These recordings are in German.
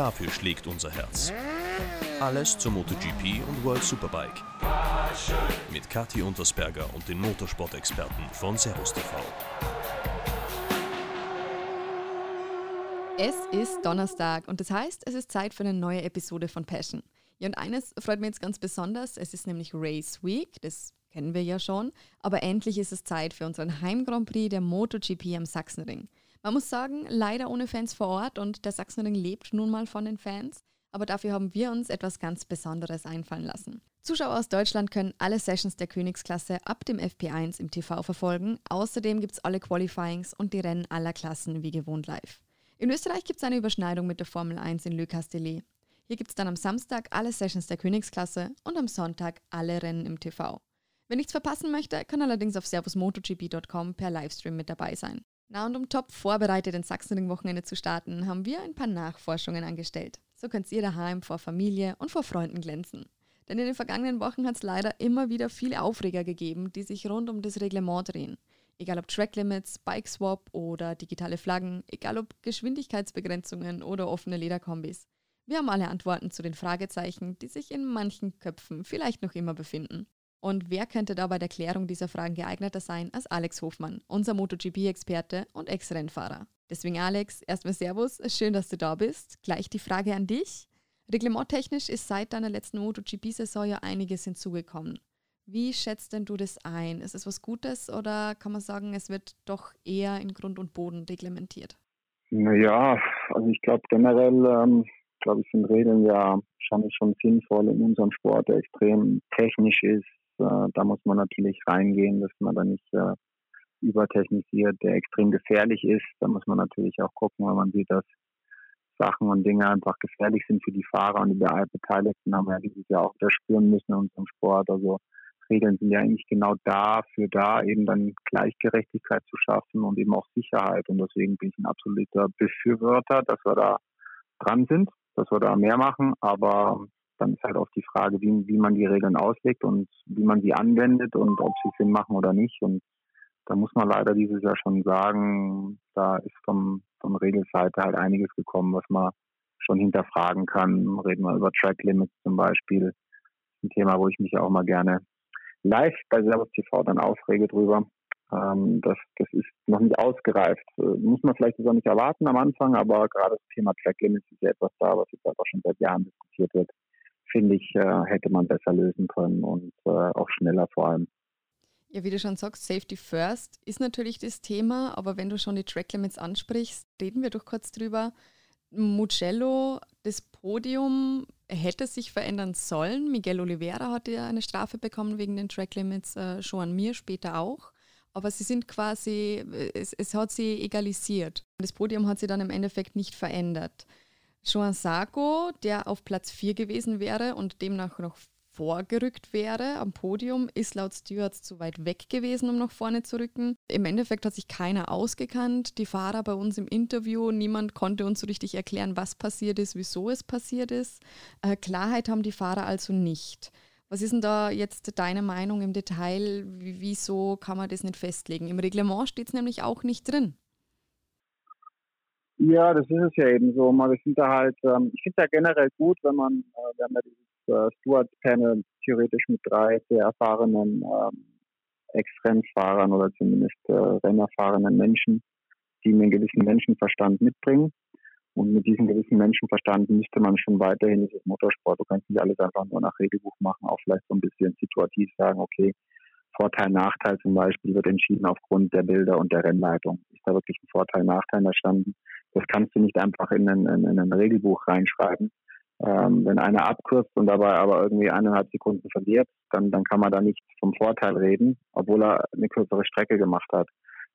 Dafür schlägt unser Herz. Alles zur MotoGP und World Superbike. Mit Kathi Untersberger und den Motorsport-Experten von Servus TV. Es ist Donnerstag und das heißt, es ist Zeit für eine neue Episode von Passion. Ja, und eines freut mich jetzt ganz besonders, es ist nämlich Race Week, das kennen wir ja schon, aber endlich ist es Zeit für unseren Heim Grand Prix der MotoGP am Sachsenring. Man muss sagen, leider ohne Fans vor Ort und der Sachsenring lebt nun mal von den Fans, aber dafür haben wir uns etwas ganz Besonderes einfallen lassen. Zuschauer aus Deutschland können alle Sessions der Königsklasse ab dem FP1 im TV verfolgen. Außerdem gibt es alle Qualifyings und die Rennen aller Klassen wie gewohnt live. In Österreich gibt es eine Überschneidung mit der Formel 1 in Le Castellet. Hier gibt es dann am Samstag alle Sessions der Königsklasse und am Sonntag alle Rennen im TV. Wer nichts verpassen möchte, kann allerdings auf servusmotogp.com per Livestream mit dabei sein. Na und um top vorbereitet ins Sachsenring-Wochenende zu starten, haben wir ein paar Nachforschungen angestellt. So könnt ihr daheim vor Familie und vor Freunden glänzen. Denn in den vergangenen Wochen hat es leider immer wieder viele Aufreger gegeben, die sich rund um das Reglement drehen. Egal ob Tracklimits, Bike-Swap oder digitale Flaggen, egal ob Geschwindigkeitsbegrenzungen oder offene Lederkombis. Wir haben alle Antworten zu den Fragezeichen, die sich in manchen Köpfen vielleicht noch immer befinden. Und wer könnte da bei der Klärung dieser Fragen geeigneter sein als Alex Hofmann, unser MotoGP-Experte und Ex-Rennfahrer? Deswegen Alex, erstmal Servus, schön, dass du da bist. Gleich die Frage an dich. Reglementtechnisch ist seit deiner letzten MotoGP-Saison ja einiges hinzugekommen. Wie schätzt denn du das ein? Ist es was Gutes oder kann man sagen, es wird doch eher in Grund und Boden reglementiert? Naja, also ich glaube generell, ähm, glaube ich, sind Regeln ja schon, schon sinnvoll in unserem Sport, der extrem technisch ist, da muss man natürlich reingehen, dass man da nicht äh, übertechnisiert, der extrem gefährlich ist. Da muss man natürlich auch gucken, wenn man sieht, dass Sachen und Dinge einfach gefährlich sind für die Fahrer und die Beteiligten haben wir ja dieses Jahr auch wieder spüren müssen in unserem Sport. Also Regeln sind ja eigentlich genau dafür da, eben dann Gleichgerechtigkeit zu schaffen und eben auch Sicherheit. Und deswegen bin ich ein absoluter Befürworter, dass wir da dran sind, dass wir da mehr machen. Aber dann ist halt auch die Frage, wie, wie man die Regeln auslegt und wie man sie anwendet und ob sie Sinn machen oder nicht. Und da muss man leider dieses Jahr schon sagen, da ist vom, von Regelseite halt einiges gekommen, was man schon hinterfragen kann. Reden wir über Track Limits zum Beispiel. Ein Thema, wo ich mich auch mal gerne live bei Servus TV dann aufrege drüber. Ähm, das, das ist noch nicht ausgereift. Äh, muss man vielleicht auch nicht erwarten am Anfang, aber gerade das Thema Track Limits ist ja etwas da, was jetzt einfach schon seit Jahren diskutiert wird finde ich, äh, hätte man besser lösen können und äh, auch schneller vor allem. Ja, wie du schon sagst, Safety First ist natürlich das Thema, aber wenn du schon die Track Limits ansprichst, reden wir doch kurz drüber. Mugello, das Podium hätte sich verändern sollen. Miguel Oliveira hatte ja eine Strafe bekommen wegen den Track Limits, äh, an mir später auch. Aber sie sind quasi, es, es hat sie egalisiert. Das Podium hat sie dann im Endeffekt nicht verändert. Joan Sarko, der auf Platz 4 gewesen wäre und demnach noch vorgerückt wäre am Podium, ist laut Stewards zu weit weg gewesen, um nach vorne zu rücken. Im Endeffekt hat sich keiner ausgekannt. Die Fahrer bei uns im Interview, niemand konnte uns so richtig erklären, was passiert ist, wieso es passiert ist. Äh, Klarheit haben die Fahrer also nicht. Was ist denn da jetzt deine Meinung im Detail? Wieso kann man das nicht festlegen? Im Reglement steht es nämlich auch nicht drin. Ja, das ist es ja eben so. Man, sind da halt, ähm, ich finde ja generell gut, wenn man, äh, wir haben ja dieses äh, Steward-Panel theoretisch mit drei sehr erfahrenen ähm, Ex-Rennfahrern oder zumindest äh, rennerfahrenen Menschen, die einen gewissen Menschenverstand mitbringen. Und mit diesem gewissen Menschenverstand müsste man schon weiterhin dieses Motorsport, du kannst nicht alles einfach nur nach Regelbuch machen, auch vielleicht so ein bisschen situativ sagen, okay, Vorteil, Nachteil zum Beispiel wird entschieden aufgrund der Bilder und der Rennleitung. Ist da wirklich ein Vorteil, Nachteil erstanden? Das kannst du nicht einfach in ein, in ein Regelbuch reinschreiben. Ähm, wenn einer abkürzt und dabei aber irgendwie eineinhalb Sekunden verliert, dann, dann kann man da nicht vom Vorteil reden, obwohl er eine kürzere Strecke gemacht hat.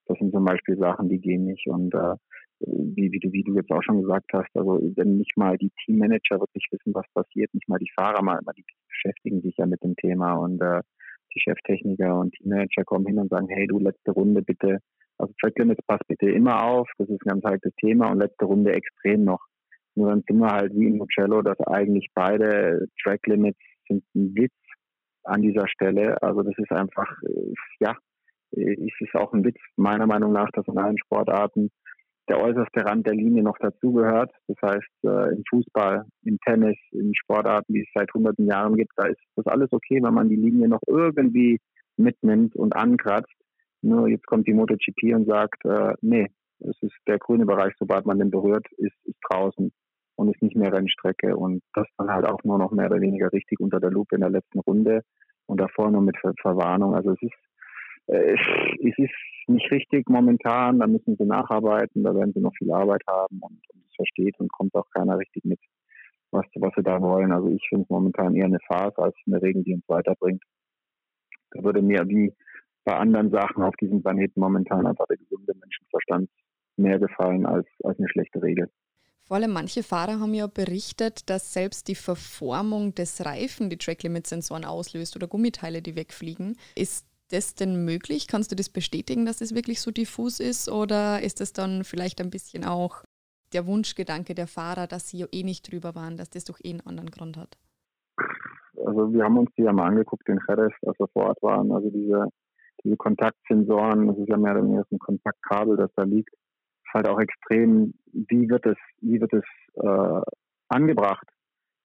Das sind zum Beispiel Sachen, die gehen nicht. Und äh, wie, wie, du, wie du jetzt auch schon gesagt hast, also wenn nicht mal die Teammanager wirklich wissen, was passiert, nicht mal die Fahrer mal, die beschäftigen sich ja mit dem Thema und äh, die Cheftechniker und Teammanager kommen hin und sagen, hey du, letzte Runde bitte also Track Limits passt bitte immer auf, das ist ein ganz heikles Thema und letzte Runde extrem noch. Nur dann sind wir halt wie in Mugello, dass eigentlich beide Track Limits sind ein Witz an dieser Stelle. Also das ist einfach, ja, es ist auch ein Witz meiner Meinung nach, dass in allen Sportarten der äußerste Rand der Linie noch dazugehört. Das heißt, äh, im Fußball, im Tennis, in Sportarten, die es seit hunderten Jahren gibt, da ist das alles okay, wenn man die Linie noch irgendwie mitnimmt und ankratzt. Nur jetzt kommt die MotoGP und sagt, äh, nee, es ist der grüne Bereich, sobald man den berührt, ist, ist draußen und ist nicht mehr Rennstrecke. Und das dann halt auch nur noch mehr oder weniger richtig unter der Lupe in der letzten Runde und davor nur mit Ver Verwarnung. Also es ist, äh, es ist nicht richtig momentan, da müssen sie nacharbeiten, da werden sie noch viel Arbeit haben und, es versteht und kommt auch keiner richtig mit, was, was sie da wollen. Also ich finde es momentan eher eine Phase als eine Regel, die uns weiterbringt. Da würde mir wie bei anderen Sachen auf diesem Planeten momentan einfach der gesunde Menschenverstand mehr gefallen als, als eine schlechte Regel. Vor allem manche Fahrer haben ja berichtet, dass selbst die Verformung des Reifen die Track-Limit-Sensoren auslöst oder Gummiteile, die wegfliegen. Ist das denn möglich? Kannst du das bestätigen, dass es wirklich so diffus ist? Oder ist das dann vielleicht ein bisschen auch der Wunschgedanke der Fahrer, dass sie ja eh nicht drüber waren, dass das doch eh einen anderen Grund hat? Also wir haben uns die ja mal angeguckt in Jerez, als wir vor Ort waren. Also diese, diese Kontaktsensoren, das ist ja mehr oder weniger ein Kontaktkabel, das da liegt halt auch extrem, wie wird es, wie wird es äh, angebracht,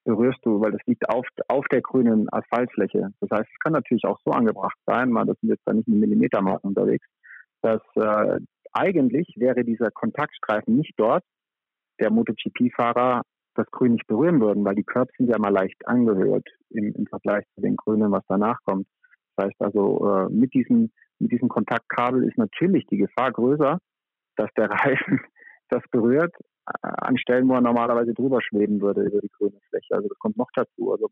berührst du, weil das liegt auf, auf der grünen Asphaltfläche. Das heißt, es kann natürlich auch so angebracht sein, mal, das sind jetzt da nicht in Millimetermaßen unterwegs, dass äh, eigentlich wäre dieser Kontaktstreifen nicht dort, der MotoGP-Fahrer das Grün nicht berühren würden, weil die Curbs sind ja mal leicht angehört im, im Vergleich zu den Grünen, was danach kommt. Das heißt also, äh, mit, diesem, mit diesem Kontaktkabel ist natürlich die Gefahr größer, dass der Reifen das berührt, äh, an Stellen, wo er normalerweise drüber schweben würde über die grüne Fläche. Also das kommt noch dazu. Also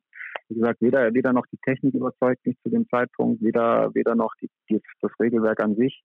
wie gesagt, weder, weder noch die Technik überzeugt mich zu dem Zeitpunkt, weder, weder noch die, die, das Regelwerk an sich.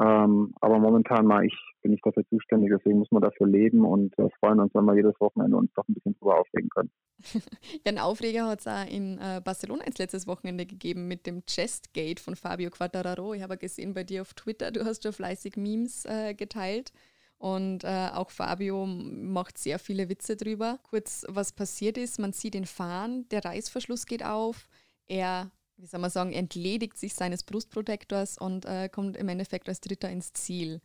Ähm, aber momentan mal ich, bin ich dafür zuständig, deswegen muss man dafür leben und äh, freuen uns, wenn wir jedes Wochenende uns doch ein bisschen drüber aufregen können. ja, einen Aufreger hat es auch in äh, Barcelona ins letztes Wochenende gegeben mit dem Chestgate von Fabio Quattararo. Ich habe gesehen bei dir auf Twitter, du hast ja fleißig Memes äh, geteilt. Und äh, auch Fabio macht sehr viele Witze drüber. Kurz, was passiert ist, man sieht ihn fahren, der Reißverschluss geht auf, er wie soll man sagen, entledigt sich seines Brustprotektors und äh, kommt im Endeffekt als Dritter ins Ziel.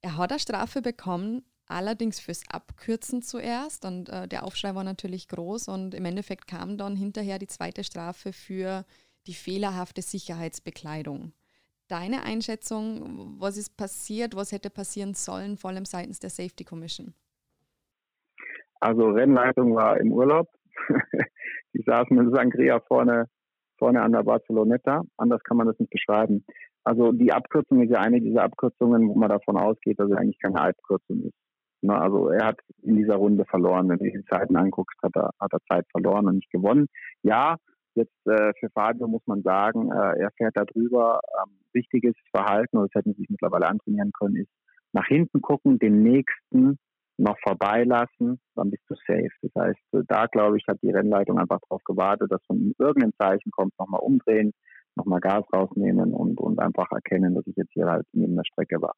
Er hat eine Strafe bekommen, allerdings fürs Abkürzen zuerst und äh, der Aufschrei war natürlich groß und im Endeffekt kam dann hinterher die zweite Strafe für die fehlerhafte Sicherheitsbekleidung. Deine Einschätzung, was ist passiert, was hätte passieren sollen, vor allem seitens der Safety Commission? Also Rennleitung war im Urlaub. Die saßen in Sangria vorne vorne an der Barceloneta. Anders kann man das nicht beschreiben. Also die Abkürzung ist ja eine dieser Abkürzungen, wo man davon ausgeht, dass es eigentlich keine Abkürzung ist. Ne, also er hat in dieser Runde verloren. Wenn du die Zeiten anguckst, hat er, hat er Zeit verloren und nicht gewonnen. Ja, jetzt äh, für Fabio muss man sagen, äh, er fährt da drüber. Ähm, wichtiges Verhalten, und das hätten sie sich mittlerweile antrainieren können, ist nach hinten gucken, den nächsten noch vorbeilassen, dann bist du safe. Das heißt, da glaube ich, hat die Rennleitung einfach darauf gewartet, dass von ihm irgendein Zeichen kommt, nochmal umdrehen, nochmal Gas rausnehmen und, und einfach erkennen, dass ich jetzt hier halt neben der Strecke war.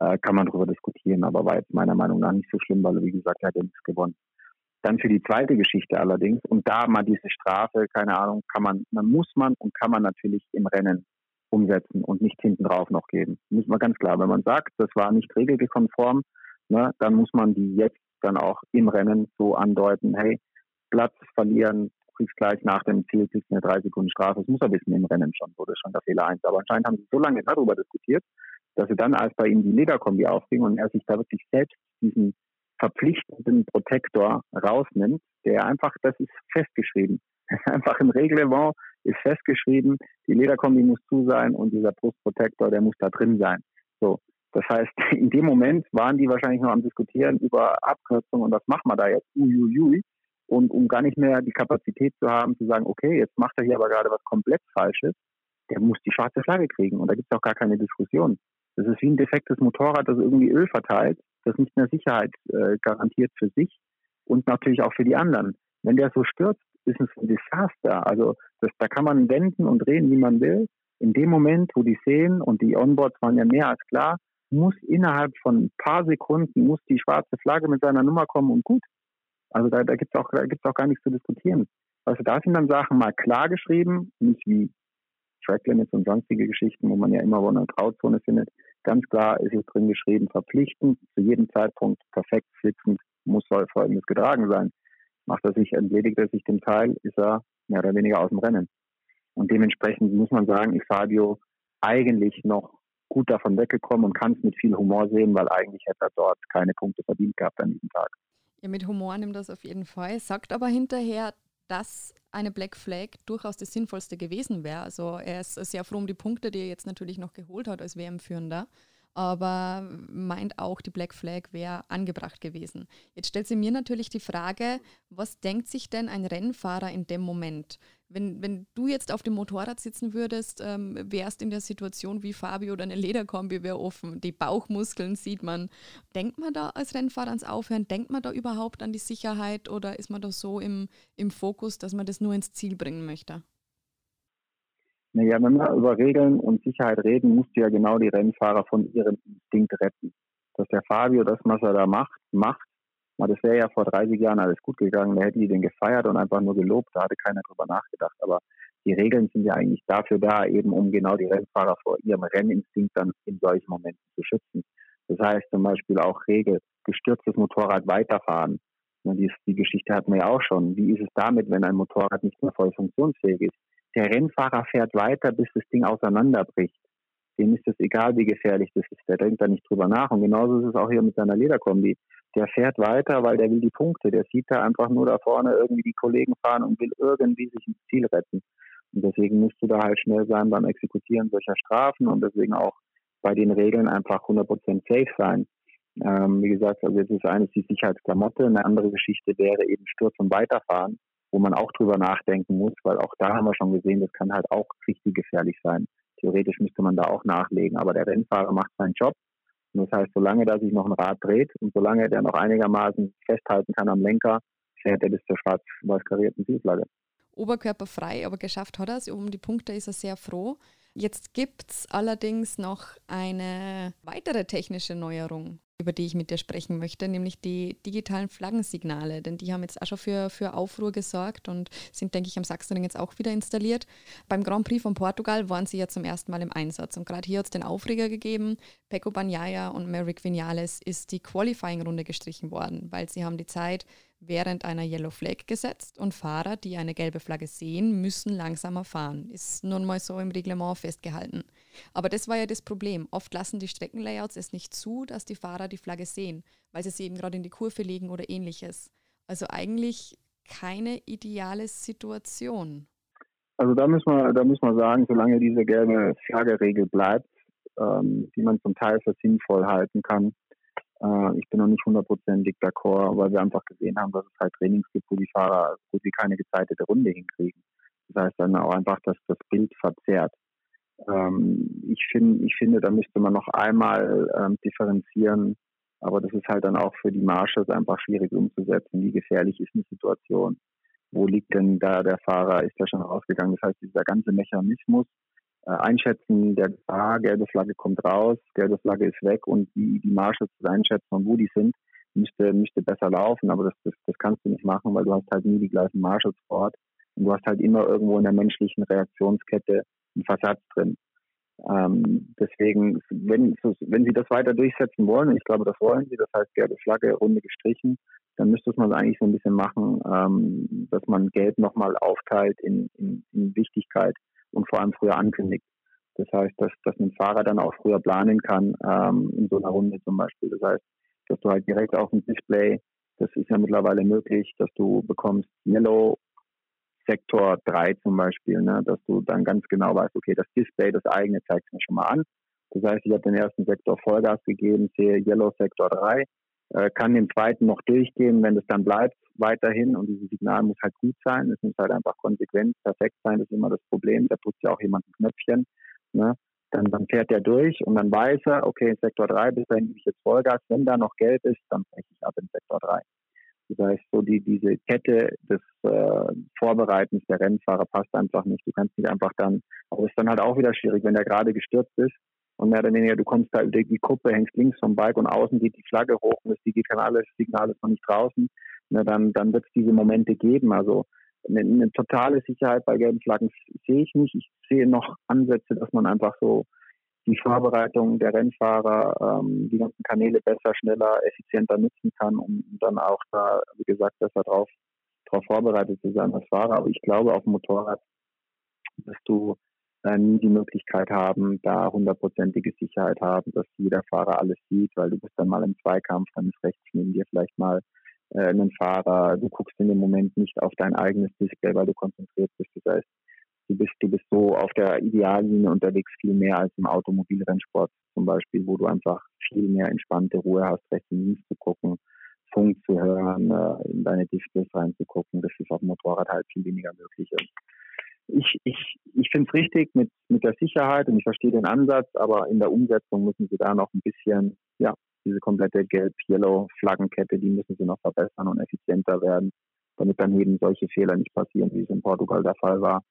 Äh, kann man darüber diskutieren, aber war jetzt meiner Meinung nach nicht so schlimm, weil, wie gesagt, er hat ja nichts gewonnen. Dann für die zweite Geschichte allerdings, und da mal diese Strafe, keine Ahnung, kann man, man muss man und kann man natürlich im Rennen umsetzen und nicht hinten drauf noch geben. Muss man ganz klar, wenn man sagt, das war nicht regelkonform, ne, dann muss man die jetzt dann auch im Rennen so andeuten, hey, Platz verlieren, kriegst gleich nach dem Ziel, kriegst eine drei Sekunden Strafe. Das muss er wissen im Rennen schon, wurde schon der Fehler eins. Aber anscheinend haben sie so lange darüber diskutiert, dass sie dann, als bei ihm die Lederkombi aufging und er sich da wirklich selbst diesen verpflichtenden Protektor rausnimmt, der einfach, das ist festgeschrieben. einfach im Reglement ist festgeschrieben, die Lederkombi muss zu sein und dieser Brustprotektor, der muss da drin sein. So. Das heißt, in dem Moment waren die wahrscheinlich noch am Diskutieren über Abkürzungen und was machen wir da jetzt? Uiuiui. Und um gar nicht mehr die Kapazität zu haben, zu sagen, okay, jetzt macht er hier aber gerade was komplett Falsches, der muss die schwarze Flagge kriegen. Und da gibt es auch gar keine Diskussion. Das ist wie ein defektes Motorrad, das irgendwie Öl verteilt, das nicht mehr Sicherheit äh, garantiert für sich und natürlich auch für die anderen. Wenn der so stürzt, ist es ein Desaster. Also das, da kann man wenden und drehen, wie man will. In dem Moment, wo die sehen, und die Onboards waren ja mehr als klar, muss innerhalb von ein paar Sekunden muss die schwarze Flagge mit seiner Nummer kommen und gut. Also da, da gibt es auch, auch gar nichts zu diskutieren. Also da sind dann Sachen mal klar geschrieben, nicht wie Track Limits und sonstige Geschichten, wo man ja immer wo eine Grauzone findet. Ganz klar ist es drin geschrieben, verpflichtend, zu jedem Zeitpunkt perfekt sitzend muss folgendes getragen sein. Macht er sich, entledigt er sich dem Teil, ist er mehr oder weniger aus dem Rennen. Und dementsprechend muss man sagen, ist Fabio eigentlich noch gut davon weggekommen und kann es mit viel Humor sehen, weil eigentlich hätte er dort keine Punkte verdient gehabt an diesem Tag. Ja, mit Humor nimmt das auf jeden Fall. Sagt aber hinterher, dass eine Black Flag durchaus das Sinnvollste gewesen wäre. Also er ist sehr froh um die Punkte, die er jetzt natürlich noch geholt hat als WM-Führender aber meint auch, die Black Flag wäre angebracht gewesen. Jetzt stellt sie mir natürlich die Frage, was denkt sich denn ein Rennfahrer in dem Moment? Wenn, wenn du jetzt auf dem Motorrad sitzen würdest, ähm, wärst in der Situation wie Fabio oder eine Lederkombi wäre offen, die Bauchmuskeln sieht man. Denkt man da als Rennfahrer ans Aufhören? Denkt man da überhaupt an die Sicherheit oder ist man da so im, im Fokus, dass man das nur ins Ziel bringen möchte? Naja, wenn wir über Regeln und Sicherheit reden, musst du ja genau die Rennfahrer von ihrem Instinkt retten. Dass der Fabio das, was er da macht, macht, das wäre ja vor 30 Jahren alles gut gegangen, da hätten die den gefeiert und einfach nur gelobt, da hatte keiner drüber nachgedacht. Aber die Regeln sind ja eigentlich dafür da, eben um genau die Rennfahrer vor ihrem Renninstinkt dann in solchen Momenten zu schützen. Das heißt zum Beispiel auch Regel, gestürztes Motorrad weiterfahren. Die, die Geschichte hatten wir ja auch schon. Wie ist es damit, wenn ein Motorrad nicht mehr voll funktionsfähig ist? Der Rennfahrer fährt weiter, bis das Ding auseinanderbricht. Dem ist es egal, wie gefährlich das ist. Der denkt da nicht drüber nach. Und genauso ist es auch hier mit seiner Lederkombi. Der fährt weiter, weil der will die Punkte. Der sieht da einfach nur da vorne irgendwie die Kollegen fahren und will irgendwie sich ins Ziel retten. Und deswegen musst du da halt schnell sein beim Exekutieren solcher Strafen und deswegen auch bei den Regeln einfach 100% safe sein. Ähm, wie gesagt, also jetzt ist eines die Sicherheitsklamotte. Eine andere Geschichte wäre eben Sturz und Weiterfahren wo man auch drüber nachdenken muss, weil auch da haben wir schon gesehen, das kann halt auch richtig gefährlich sein. Theoretisch müsste man da auch nachlegen, aber der Rennfahrer macht seinen Job. Und das heißt, solange da sich noch ein Rad dreht und solange der noch einigermaßen festhalten kann am Lenker, fährt er bis zur schwarz-weiß karierten Zielflagge. Oberkörperfrei, aber geschafft hat er es. Um die Punkte ist er sehr froh. Jetzt gibt es allerdings noch eine weitere technische Neuerung über die ich mit dir sprechen möchte, nämlich die digitalen Flaggensignale. Denn die haben jetzt auch schon für, für Aufruhr gesorgt und sind, denke ich, am Sachsenring jetzt auch wieder installiert. Beim Grand Prix von Portugal waren sie ja zum ersten Mal im Einsatz. Und gerade hier hat es den Aufreger gegeben. Pecco Bagnaia und Merrick Vinales ist die Qualifying-Runde gestrichen worden, weil sie haben die Zeit während einer Yellow Flag gesetzt und Fahrer, die eine gelbe Flagge sehen, müssen langsamer fahren. Ist nun mal so im Reglement festgehalten. Aber das war ja das Problem. Oft lassen die Streckenlayouts es nicht zu, dass die Fahrer die Flagge sehen, weil sie sie eben gerade in die Kurve legen oder ähnliches. Also eigentlich keine ideale Situation. Also da müssen wir, da müssen wir sagen, solange diese gelbe Flagge-Regel bleibt, ähm, die man zum Teil für sinnvoll halten kann, äh, ich bin noch nicht hundertprozentig d'accord, weil wir einfach gesehen haben, dass es halt Trainings gibt, wo die Fahrer gut wie keine gezeitete Runde hinkriegen. Das heißt dann auch einfach, dass das Bild verzerrt. Ähm, ich, find, ich finde, da müsste man noch einmal ähm, differenzieren, aber das ist halt dann auch für die Marshals einfach schwierig umzusetzen. Wie gefährlich ist eine Situation? Wo liegt denn da der Fahrer? Ist er schon rausgegangen? Das heißt, dieser ganze Mechanismus, Einschätzen der Gefahr, gelbe Flagge kommt raus, gelbe Flagge ist weg und die, die Marshals einschätzen, von wo die sind, müsste, müsste besser laufen, aber das, das, das kannst du nicht machen, weil du hast halt nie die gleichen Marshals vor Ort. Und du hast halt immer irgendwo in der menschlichen Reaktionskette einen Versatz drin. Ähm, deswegen, wenn, wenn Sie das weiter durchsetzen wollen, und ich glaube, das wollen Sie, das heißt gelbe Flagge, Runde gestrichen, dann müsste man eigentlich so ein bisschen machen, ähm, dass man Gelb nochmal aufteilt in, in, in Wichtigkeit und vor allem früher ankündigt. Das heißt, dass, dass ein Fahrer dann auch früher planen kann, ähm, in so einer Runde zum Beispiel. Das heißt, dass du halt direkt auf dem Display, das ist ja mittlerweile möglich, dass du bekommst Yellow Sektor 3 zum Beispiel, ne, dass du dann ganz genau weißt, okay, das Display, das eigene zeigt mir schon mal an. Das heißt, ich habe den ersten Sektor Vollgas gegeben, sehe Yellow Sektor 3, äh, kann den zweiten noch durchgehen, wenn es dann bleibt, weiterhin. Und dieses Signal muss halt gut sein. Es muss halt einfach konsequent, perfekt sein. Das ist immer das Problem. Da drückt ja auch jemand ein Knöpfchen. Ne? Dann, dann fährt der durch und dann weiß er, okay, in Sektor 3, bis dahin gebe ich jetzt Vollgas. Wenn da noch gelb ist, dann breche ich ab in Sektor 3. Das heißt, so die, diese Kette des äh, Vorbereitens der Rennfahrer passt einfach nicht. Du kannst nicht einfach dann, aber es ist dann halt auch wieder schwierig, wenn der gerade gestürzt ist und mehr oder weniger, du kommst da über die Kuppe, hängst links vom Bike und außen geht die Flagge hoch und das digitale Signal ist noch nicht draußen, na, dann, dann wird es diese Momente geben. Also eine, eine, totale Sicherheit bei gelben Flaggen sehe ich nicht. Ich sehe noch Ansätze, dass man einfach so die Vorbereitung der Rennfahrer, ähm, die ganzen Kanäle besser, schneller, effizienter nutzen kann, um dann auch da, wie gesagt, besser drauf, drauf vorbereitet zu sein als Fahrer. Aber ich glaube, auf dem Motorrad dass du äh, nie die Möglichkeit haben, da hundertprozentige Sicherheit haben, dass jeder Fahrer alles sieht, weil du bist dann mal im Zweikampf, dann ist rechts neben dir vielleicht mal äh, ein Fahrer, du guckst in dem Moment nicht auf dein eigenes Display, weil du konzentriert bist. Das heißt, du bist, du bist so auf der Ideallinie unterwegs viel mehr als im Automobilrennsport zum Beispiel, wo du einfach viel mehr entspannte Ruhe hast, rechts und links zu gucken, Funk zu hören, äh, in deine Displays reinzugucken. Das ist auf dem Motorrad halt viel weniger möglich. Ich, ich, ich finde es richtig mit, mit der Sicherheit und ich verstehe den Ansatz, aber in der Umsetzung müssen sie da noch ein bisschen, ja, diese komplette Gelb-Yellow-Flaggenkette, die müssen sie noch verbessern und effizienter werden, damit dann eben solche Fehler nicht passieren, wie es in Portugal der Fall war.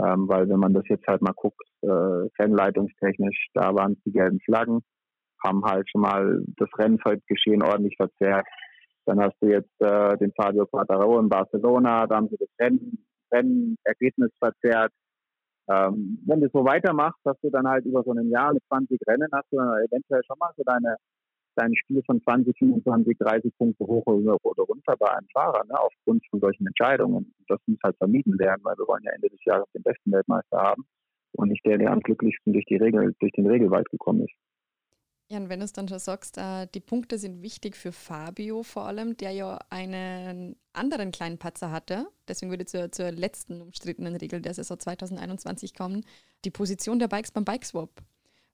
Ähm, weil wenn man das jetzt halt mal guckt, äh, rennleitungstechnisch, da waren es die gelben Flaggen, haben halt schon mal das Rennfeldgeschehen ordentlich verzerrt. Dann hast du jetzt äh, den Fabio Quattararo in Barcelona, da haben sie das Rennen, Rennergebnis verzerrt. Ähm, wenn du so weitermachst, hast du dann halt über so ein Jahr mit 20 Rennen, hast du dann eventuell schon mal so deine dein Spiel von 20, 25, 30 Punkte hoch oder runter bei einem Fahrer, ne, aufgrund von solchen Entscheidungen. Das muss halt vermieden werden, weil wir wollen ja Ende des Jahres den besten Weltmeister haben und nicht der, der am glücklichsten durch, die Regel, durch den Regelwald gekommen ist. Ja, und wenn du es dann schon sagst, äh, die Punkte sind wichtig für Fabio vor allem, der ja einen anderen kleinen Patzer hatte. Deswegen würde zur, zur letzten umstrittenen Regel der Saison 2021 kommen, die Position der Bikes beim Bikeswap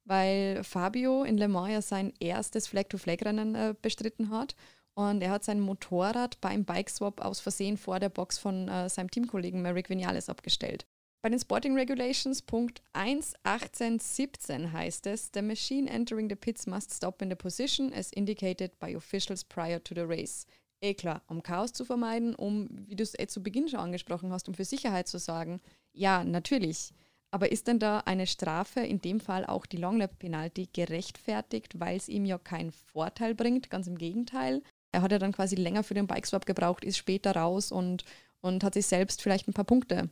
weil Fabio in Le Mans ja sein erstes Flag-to-Flag-Rennen äh, bestritten hat. Und er hat sein Motorrad beim Bikeswap aus Versehen vor der Box von äh, seinem Teamkollegen Merrick Vinales abgestellt. Bei den Sporting Regulations Punkt 1.18.17 heißt es, The machine entering the pits must stop in the position as indicated by officials prior to the race. Eh klar, um Chaos zu vermeiden, um, wie du es eh zu Beginn schon angesprochen hast, um für Sicherheit zu sorgen. Ja, natürlich. Aber ist denn da eine Strafe, in dem Fall auch die Longlap-Penalty, gerechtfertigt, weil es ihm ja keinen Vorteil bringt? Ganz im Gegenteil. Er hat ja dann quasi länger für den Bikeswap gebraucht, ist später raus und, und hat sich selbst vielleicht ein paar Punkte.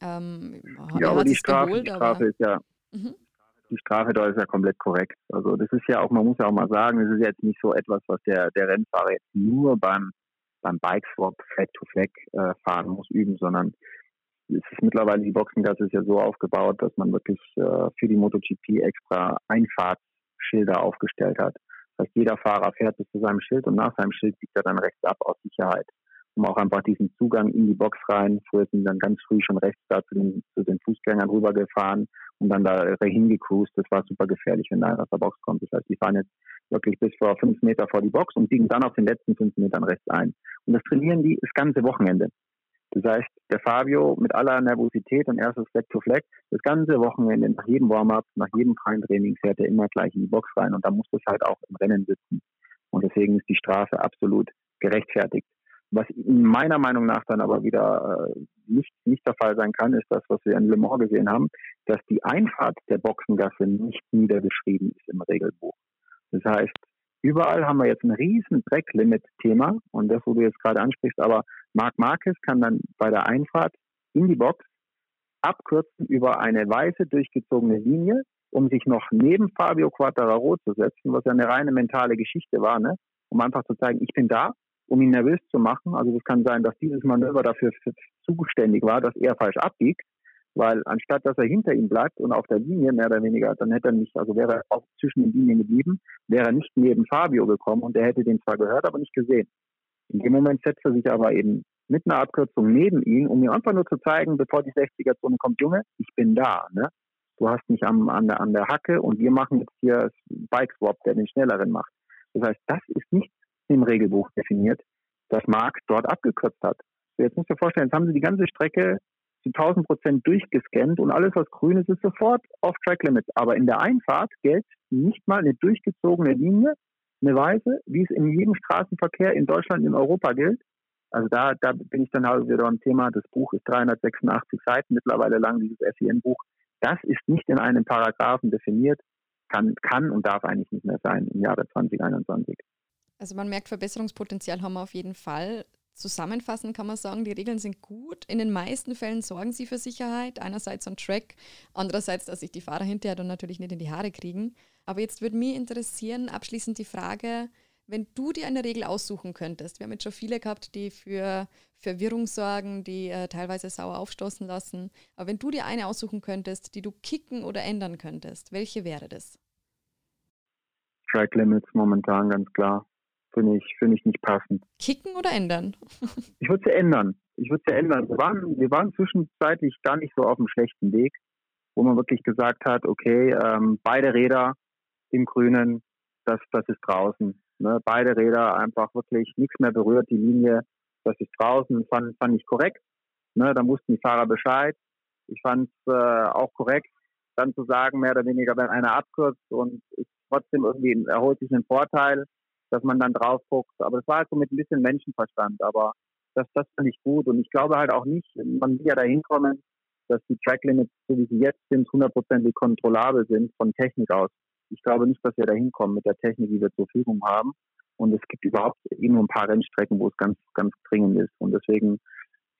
Ähm, ja, aber die Strafe, geholt, die Strafe ist ja. Mhm. Die Strafe da ist ja komplett korrekt. Also das ist ja auch, man muss ja auch mal sagen, das ist jetzt nicht so etwas, was der, der Rennfahrer jetzt nur beim, beim Bikeswap Flag-to-Flag äh, fahren muss, üben, sondern es ist mittlerweile, die Boxengasse ist ja so aufgebaut, dass man wirklich äh, für die MotoGP extra Einfahrtsschilder aufgestellt hat. Das heißt, jeder Fahrer fährt bis zu seinem Schild und nach seinem Schild biegt er dann rechts ab aus Sicherheit. Um auch einfach diesen Zugang in die Box rein. Früher sind dann ganz früh schon rechts da zu den, zu den Fußgängern rübergefahren und dann da hingecruised. Das war super gefährlich, wenn da einer aus der Box kommt. Das heißt, die fahren jetzt wirklich bis vor fünf Meter vor die Box und biegen dann auf den letzten fünf Metern rechts ein. Und das trainieren die das ganze Wochenende. Das heißt, der Fabio mit aller Nervosität und erstes Fleck to Fleck, das ganze Wochenende nach jedem Warm-up, nach jedem freien Training fährt er immer gleich in die Box rein und da muss das halt auch im Rennen sitzen. Und deswegen ist die Strafe absolut gerechtfertigt. Was meiner Meinung nach dann aber wieder äh, nicht, nicht der Fall sein kann, ist das, was wir in Le Mans gesehen haben, dass die Einfahrt der Boxengasse nicht niedergeschrieben ist im Regelbuch. Das heißt, Überall haben wir jetzt ein riesen Drecklimit-Thema und das, wo du jetzt gerade ansprichst, aber Marc Marquez kann dann bei der Einfahrt in die Box abkürzen über eine weiße durchgezogene Linie, um sich noch neben Fabio Quattararo zu setzen, was ja eine reine mentale Geschichte war, ne? um einfach zu zeigen, ich bin da, um ihn nervös zu machen. Also es kann sein, dass dieses Manöver dafür zuständig war, dass er falsch abbiegt weil anstatt dass er hinter ihm bleibt und auf der Linie mehr oder weniger, dann hätte er nicht, also wäre er auch zwischen den Linien geblieben, wäre er nicht neben Fabio gekommen und der hätte den zwar gehört, aber nicht gesehen. In dem Moment setzt er sich aber eben mit einer Abkürzung neben ihn, um ihm einfach nur zu zeigen, bevor die 60er-Zone kommt, Junge, ich bin da, ne? Du hast mich am, an, der, an der Hacke und wir machen jetzt hier Bike Swap, der den schnelleren macht. Das heißt, das ist nicht im Regelbuch definiert, dass Marc dort abgekürzt hat. Jetzt musst du dir vorstellen, jetzt haben sie die ganze Strecke zu 1000 Prozent durchgescannt und alles, was grün ist, ist sofort auf Track Limits. Aber in der Einfahrt gilt nicht mal eine durchgezogene Linie, eine Weise, wie es in jedem Straßenverkehr in Deutschland, in Europa gilt. Also da, da bin ich dann halt wieder am Thema, das Buch ist 386 Seiten mittlerweile lang, dieses FIN-Buch. Das ist nicht in einem Paragraphen definiert, kann, kann und darf eigentlich nicht mehr sein im Jahre 2021. Also man merkt, Verbesserungspotenzial haben wir auf jeden Fall. Zusammenfassend kann man sagen, die Regeln sind gut. In den meisten Fällen sorgen sie für Sicherheit. Einerseits on Track, andererseits, dass sich die Fahrer hinterher dann natürlich nicht in die Haare kriegen. Aber jetzt würde mich interessieren, abschließend die Frage, wenn du dir eine Regel aussuchen könntest, wir haben jetzt schon viele gehabt, die für Verwirrung sorgen, die äh, teilweise sauer aufstoßen lassen, aber wenn du dir eine aussuchen könntest, die du kicken oder ändern könntest, welche wäre das? Track Limits momentan ganz klar. Finde ich, finde ich nicht passend. Kicken oder ändern? ich würde sie ändern. Ich würde sie ändern. Wir waren, wir waren zwischenzeitlich gar nicht so auf einem schlechten Weg, wo man wirklich gesagt hat, okay, ähm, beide Räder im Grünen, das, das ist draußen. Ne? Beide Räder einfach wirklich nichts mehr berührt, die Linie, das ist draußen, fand, fand ich korrekt. Ne? Da wussten die Fahrer Bescheid. Ich fand es äh, auch korrekt, dann zu sagen, mehr oder weniger, wenn einer abkürzt und ist trotzdem irgendwie erholt sich einen Vorteil, dass man dann drauf guckt. Aber es war halt so mit ein bisschen Menschenverstand. Aber das, das finde ich gut. Und ich glaube halt auch nicht, man will ja dahin kommen, dass die Tracklimits, so wie sie jetzt sind, hundertprozentig kontrollabel sind von Technik aus. Ich glaube nicht, dass wir dahin kommen mit der Technik, die wir zur Verfügung haben. Und es gibt überhaupt eh nur ein paar Rennstrecken, wo es ganz, ganz dringend ist. Und deswegen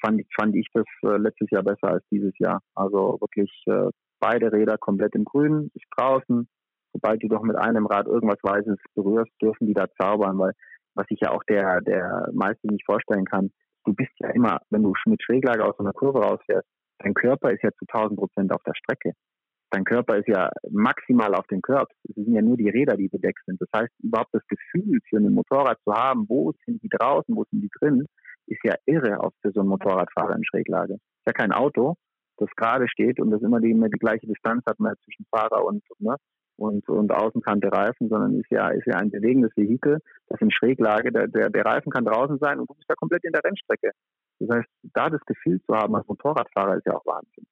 fand ich, fand ich das äh, letztes Jahr besser als dieses Jahr. Also wirklich äh, beide Räder komplett im Grün, ist draußen, sobald du doch mit einem Rad irgendwas Weißes berührst, dürfen die da zaubern, weil was ich ja auch der, der meiste nicht vorstellen kann, du bist ja immer, wenn du mit Schräglage aus einer Kurve rausfährst, dein Körper ist ja zu 1000 Prozent auf der Strecke. Dein Körper ist ja maximal auf den Körper. Es sind ja nur die Räder, die bedeckt sind. Das heißt, überhaupt das Gefühl für ein Motorrad zu haben, wo sind die draußen, wo sind die drin, ist ja irre auch für so einen Motorradfahrer in Schräglage. Ist ja kein Auto, das gerade steht und das immer die, immer die gleiche Distanz hat man zwischen Fahrer und, ne, und, und Außenkante Reifen, sondern ist ja, ist ja ein bewegendes Vehikel, das in Schräglage, der, der, der Reifen kann draußen sein und du bist ja komplett in der Rennstrecke. Das heißt, da das Gefühl zu haben als Motorradfahrer ist ja auch Wahnsinn.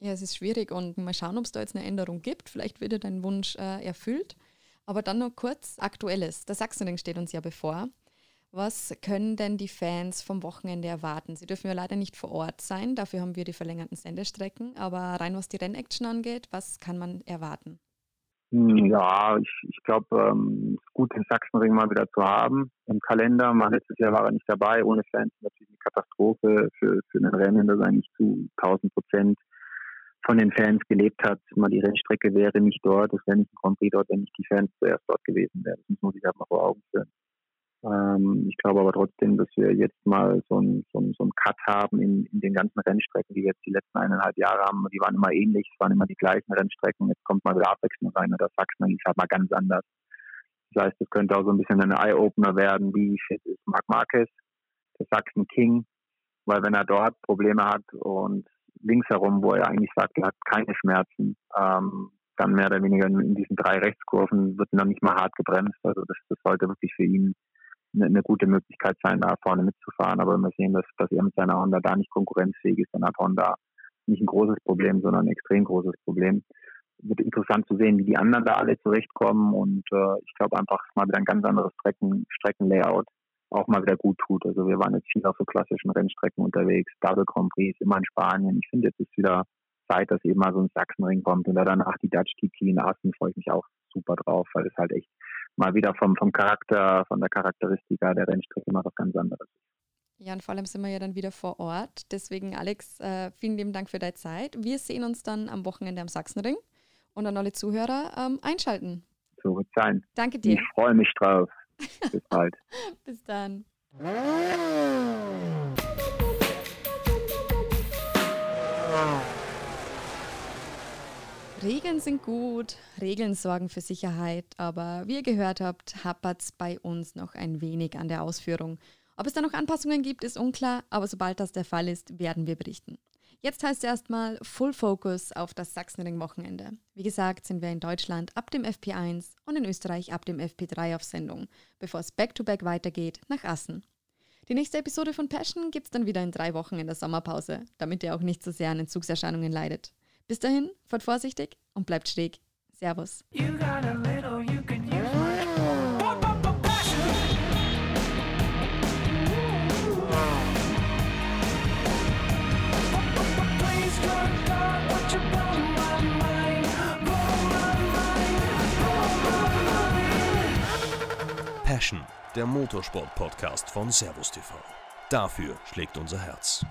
Ja, es ist schwierig und mal schauen, ob es da jetzt eine Änderung gibt. Vielleicht wird ja dein Wunsch äh, erfüllt. Aber dann noch kurz Aktuelles. Der Sachsenring steht uns ja bevor. Was können denn die Fans vom Wochenende erwarten? Sie dürfen ja leider nicht vor Ort sein, dafür haben wir die verlängerten Sendestrecken. Aber rein was die Rennaction angeht, was kann man erwarten? Hm, ja, ich, ich glaube, ähm, gut, den Sachsenring mal wieder zu haben im Kalender. Mal letztes Jahr war er nicht dabei. Ohne Fans natürlich eine Katastrophe für, für ein Rennen, das eigentlich zu 1000 Prozent von den Fans gelebt hat. Mal die Rennstrecke wäre nicht dort, es wäre nicht ein Grand Prix dort, wenn nicht die Fans zuerst dort gewesen wären. Das muss man sich halt mal vor Augen führen. Ähm, ich glaube aber trotzdem, dass wir jetzt mal so einen so so ein Cut haben in, in den ganzen Rennstrecken, die wir jetzt die letzten eineinhalb Jahre haben. Die waren immer ähnlich, es waren immer die gleichen Rennstrecken. Jetzt kommt mal wieder Abwechslung rein oder Sachsen ist halt mal ganz anders. Das heißt, es könnte auch so ein bisschen ein Eye-Opener werden, wie fit ist Marc Marquez, der Sachsen King, weil wenn er dort Probleme hat und links herum, wo er eigentlich sagt, er hat keine Schmerzen, ähm, dann mehr oder weniger in diesen drei Rechtskurven wird noch nicht mal hart gebremst. Also das, das sollte wirklich für ihn eine, eine, gute Möglichkeit sein, da vorne mitzufahren. Aber wenn wir sehen, dass, dass er mit seiner Honda da nicht konkurrenzfähig ist, dann hat Honda nicht ein großes Problem, sondern ein extrem großes Problem. Wird interessant zu sehen, wie die anderen da alle zurechtkommen und äh, ich glaube einfach mal wieder ein ganz anderes Strecken, Streckenlayout auch mal wieder gut tut. Also wir waren jetzt viel auf so klassischen Rennstrecken unterwegs, Double Grand Prix, immer in Spanien. Ich finde, jetzt ist wieder Zeit, dass eben mal so ein Sachsenring kommt und da danach die Dutch TT in Assen freue ich mich auch super drauf, weil es halt echt mal wieder vom, vom Charakter, von der Charakteristika der Rennstrecke mal was ganz anderes. Ja, und vor allem sind wir ja dann wieder vor Ort. Deswegen, Alex, äh, vielen lieben Dank für deine Zeit. Wir sehen uns dann am Wochenende am Sachsenring und an alle Zuhörer ähm, einschalten. So wird sein. Danke dir. Ich freue mich drauf. Bis bald. Bis dann. Regeln sind gut, Regeln sorgen für Sicherheit, aber wie ihr gehört habt, hapert es bei uns noch ein wenig an der Ausführung. Ob es da noch Anpassungen gibt, ist unklar, aber sobald das der Fall ist, werden wir berichten. Jetzt heißt es erstmal Full Focus auf das Sachsenring-Wochenende. Wie gesagt, sind wir in Deutschland ab dem FP1 und in Österreich ab dem FP3 auf Sendung, bevor es back-to-back weitergeht nach Assen. Die nächste Episode von Passion gibt es dann wieder in drei Wochen in der Sommerpause, damit ihr auch nicht so sehr an Entzugserscheinungen leidet. Bis dahin, fahrt vorsichtig und bleibt schräg. Servus. Passion, der Motorsport-Podcast von Servus TV. Dafür schlägt unser Herz.